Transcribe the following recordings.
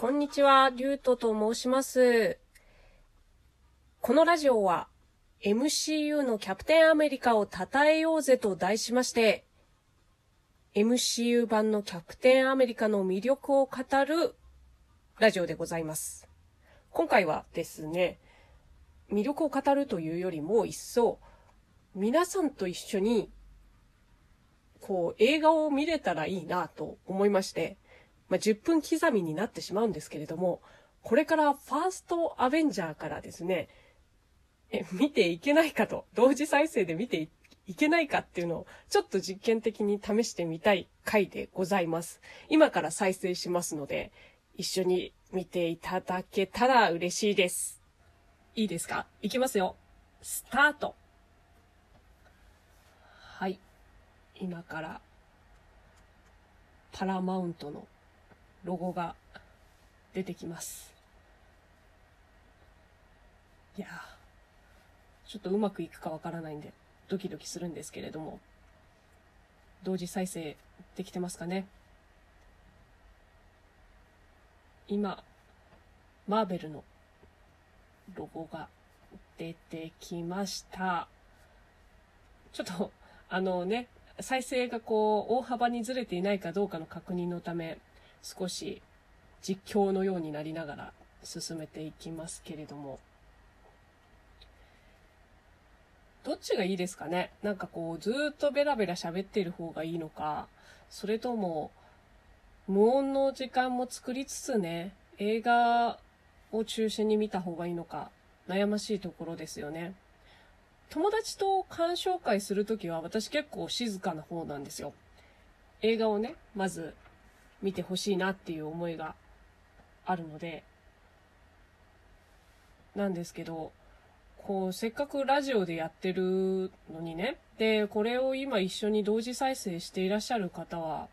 こんにちは、リュウトと申します。このラジオは MCU のキャプテンアメリカを称えようぜと題しまして、MCU 版のキャプテンアメリカの魅力を語るラジオでございます。今回はですね、魅力を語るというよりも一層、皆さんと一緒に、こう、映画を見れたらいいなと思いまして、まあ、10分刻みになってしまうんですけれども、これからファーストアベンジャーからですね、え、見ていけないかと、同時再生で見ていけないかっていうのを、ちょっと実験的に試してみたい回でございます。今から再生しますので、一緒に見ていただけたら嬉しいです。いいですか？いきますよ。スタート。はい。今から、パラマウントのロゴが出てきます。いやーちょっとうまくいくかわからないんで、ドキドキするんですけれども、同時再生できてますかね今、マーベルのロゴが出てきました。ちょっと、あのね、再生がこう、大幅にずれていないかどうかの確認のため、少し実況のようになりながら進めていきますけれども、どっちがいいですかね？なんかこう、ずっとベラベラ喋っている方がいいのか、それとも、無音の時間も作りつつね、映画を中心に見た方がいいのか、悩ましいところですよね。友達と鑑賞会するときは私結構静かな方なんですよ。映画をね、まず見てほしいなっていう思いがあるので、なんですけど、こう、せっかくラジオでやってるのにね、で、これを今一緒に同時再生していらっしゃる方は、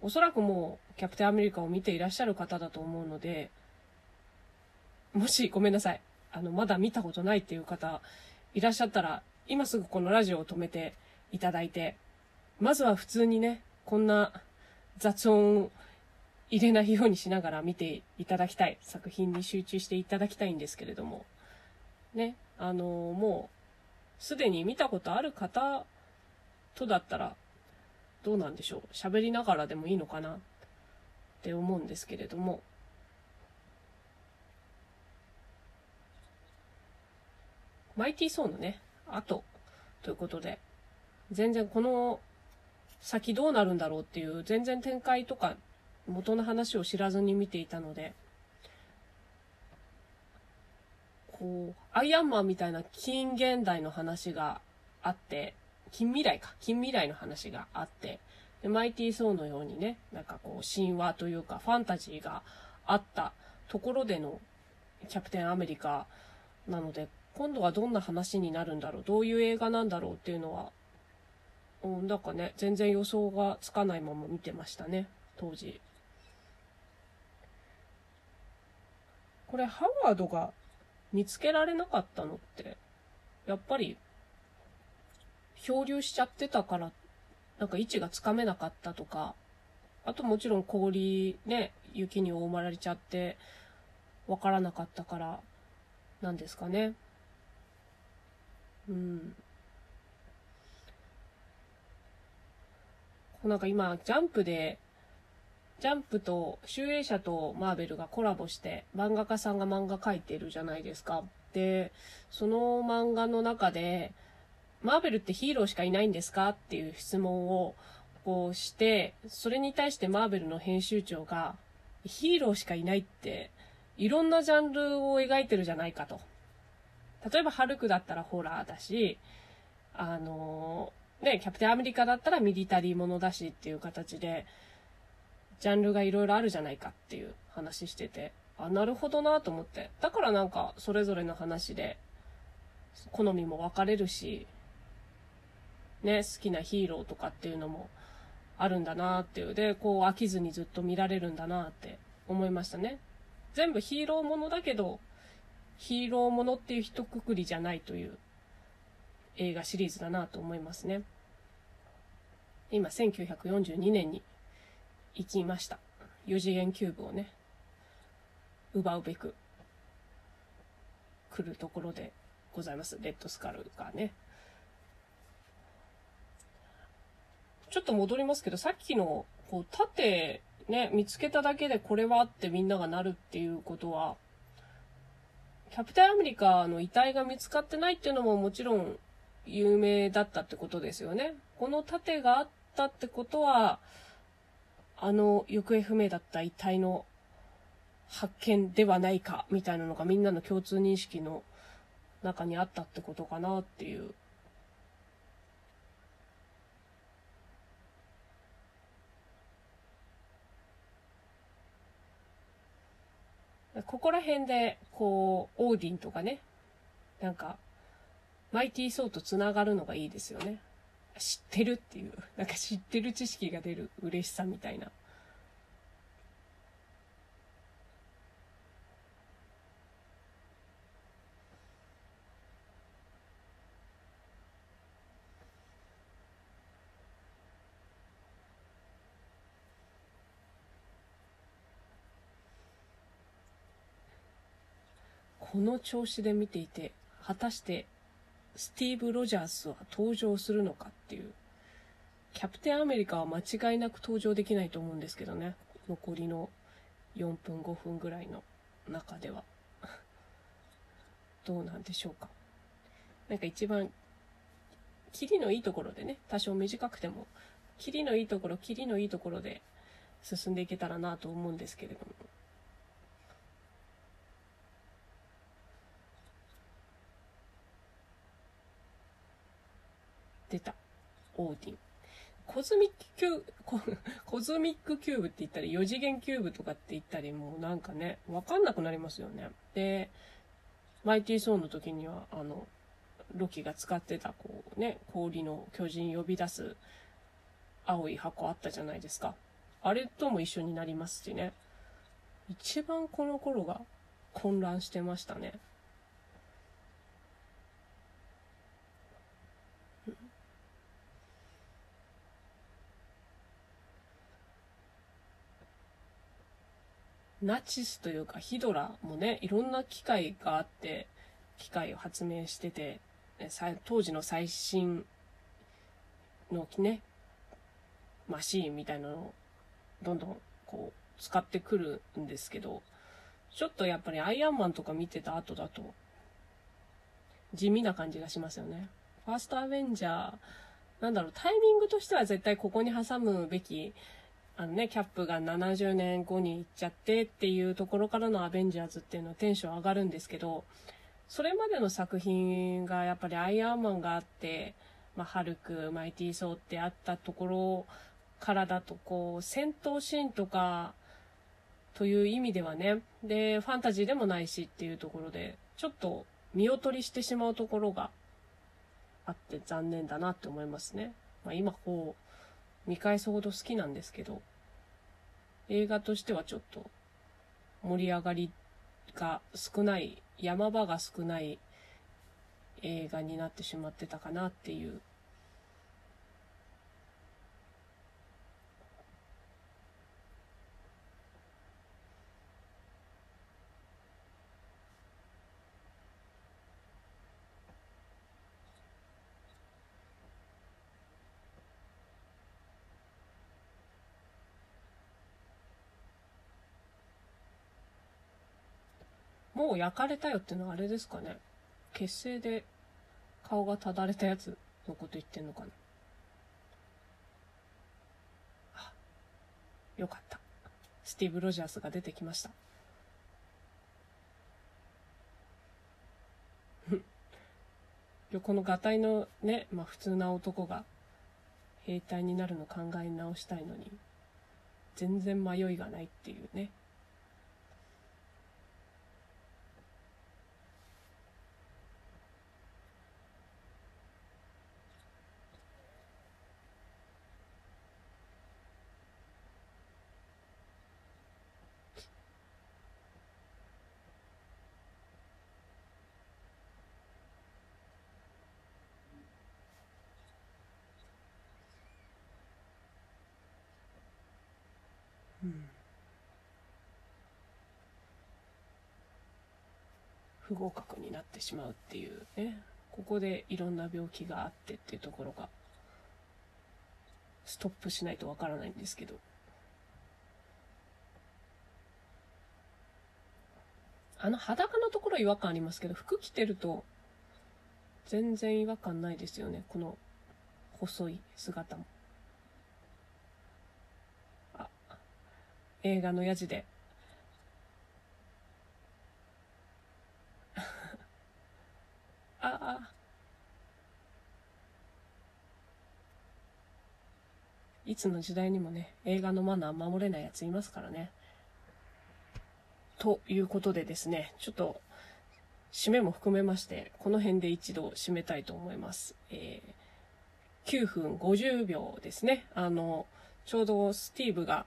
おそらくもう、キャプテンアメリカを見ていらっしゃる方だと思うので、もし、ごめんなさい。あの、まだ見たことないっていう方、いらっしゃったら、今すぐこのラジオを止めていただいて、まずは普通にね、こんな雑音入れないようにしながら見ていただきたい。作品に集中していただきたいんですけれども。ね、あのもう、すでに見たことある方とだったら、どうなんでしょう。喋りながらでもいいのかなって思うんですけれども。マイティーソーのね、後ということで、全然この先どうなるんだろうっていう全然展開とか元の話を知らずに見ていたので、こう、アイアンマンみたいな近現代の話があって、近未来か、近未来の話があって、で、マイティー・ソーのようにね、なんかこう、神話というか、ファンタジーがあったところでのキャプテンアメリカなので、今度はどんな話になるんだろう、どういう映画なんだろうっていうのは、うん、なんかね、全然予想がつかないまま見てましたね、当時。これ、ハワードが見つけられなかったのって、やっぱり、漂流しちゃってたから、なんか位置がつかめなかったとか、あともちろん氷ね、雪に覆われちゃって、わからなかったから、なんですかね。うん。なんか今、ジャンプで、ジャンプと、集英社とマーベルがコラボして、漫画家さんが漫画描いてるじゃないですか。で、その漫画の中で、マーベルってヒーローしかいないんですかっていう質問を、こうして、それに対してマーベルの編集長が、ヒーローしかいないって、いろんなジャンルを描いてるじゃないかと。例えば、ハルクだったらホラーだし、あのね、キャプテンアメリカだったらミリタリーものだしっていう形で、ジャンルがいろいろあるじゃないかっていう話してて、あ、なるほどなと思って。だからなんか、それぞれの話で、好みも分かれるし、ね、好きなヒーローとかっていうのもあるんだなっていう。で、こう飽きずにずっと見られるんだなって思いましたね。全部ヒーローものだけど、ヒーローものっていう一括りじゃないという映画シリーズだなと思いますね。今、1942年に行きました。4次元キューブをね。奪うべく来るところでございます。レッドスカルがね。ちょっと戻りますけど、さっきの、こう、縦、ね、見つけただけでこれはってみんながなるっていうことは、キャプテンアメリカの遺体が見つかってないっていうのももちろん有名だったってことですよね。この盾があったってことは、あの行方不明だった遺体の発見ではないかみたいなのがみんなの共通認識の中にあったってことかなっていうここら辺で、こう、オーディンとかね、なんか、マイティーソーと繋がるのがいいですよね。知ってるっていう、なんか知ってる知識が出る嬉しさみたいな。この調子で見ていて、果たしてスティーブ・ロジャースは登場するのか。キャプテンアメリカは間違いなく登場できないと思うんですけどね。残りの4分5分ぐらいの中では。どうなんでしょうか。なんか一番、キリのいいところでね、多少短くても、キリのいいところ、キリのいいところで進んでいけたらなと思うんですけれども。出た。オーディン。コズミックキューブ、コズミックキューブって言ったり、4次元キューブとかって言ったり、もうなんかね、わかんなくなりますよね。で、マイティーソーンの時には、あの、ロキが使ってた、こうね、氷の巨人呼び出す青い箱あったじゃないですか。あれとも一緒になりますしね。一番この頃が混乱してましたね。ナチスというかヒドラもね、いろんな機械があって、機械を発明してて、当時の最新のね、マシーンみたいなのをどんどんこう使ってくるんですけど、ちょっとやっぱりアイアンマンとか見てた後だと地味な感じがしますよね。ファーストアベンジャー、なんだろう、タイミングとしては絶対ここに挟むべきあのね、キャップが70年後に行っちゃってっていうところからのアベンジャーズっていうのはテンション上がるんですけど、それまでの作品がやっぱりアイアンマンがあって、まあ、ハルク、マイティー・ソーってあったところからだと、こう、戦闘シーンとか、という意味ではね、で、ファンタジーでもないしっていうところで、ちょっと見劣りしてしまうところがあって残念だなって思いますね。まあ、今こう、見返すほど好きなんですけど、映画としてはちょっと盛り上がりが少ない、山場が少ない映画になってしまってたかなっていうもう焼かれたよっていうのはあれですかね。血清で顔がただれたやつのこと言ってんのかな。あ、よかった。スティーブ・ロジャースが出てきました。このガタイのね、まあ普通な男が兵隊になるの考え直したいのに、全然迷いがないっていうね。不合格になってしまうっていうね。ここでいろんな病気があってっていうところが、ストップしないとわからないんですけど。あの裸のところ違和感ありますけど、服着てると全然違和感ないですよね。この細い姿も。あ、映画のやじで。ああ。いつの時代にもね、映画のマナー守れないやついますからね。ということでですね、ちょっと、締めも含めまして、この辺で一度締めたいと思います。えー、9分50秒ですね。あの、ちょうどスティーブが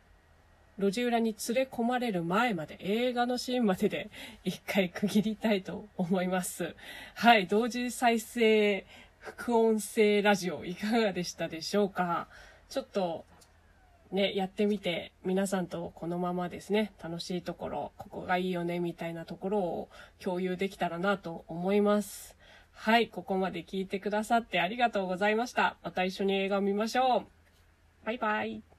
路地裏に連れ込まれる前まで、映画のシーンまでで 一回区切りたいと思います。はい、同時再生副音声ラジオいかがでしたでしょうか？ちょっとね、やってみて、皆さんとこのままですね、楽しいところ、ここがいいよね、みたいなところを共有できたらなと思います。はい、ここまで聞いてくださってありがとうございました。また一緒に映画を見ましょう。バイバイ。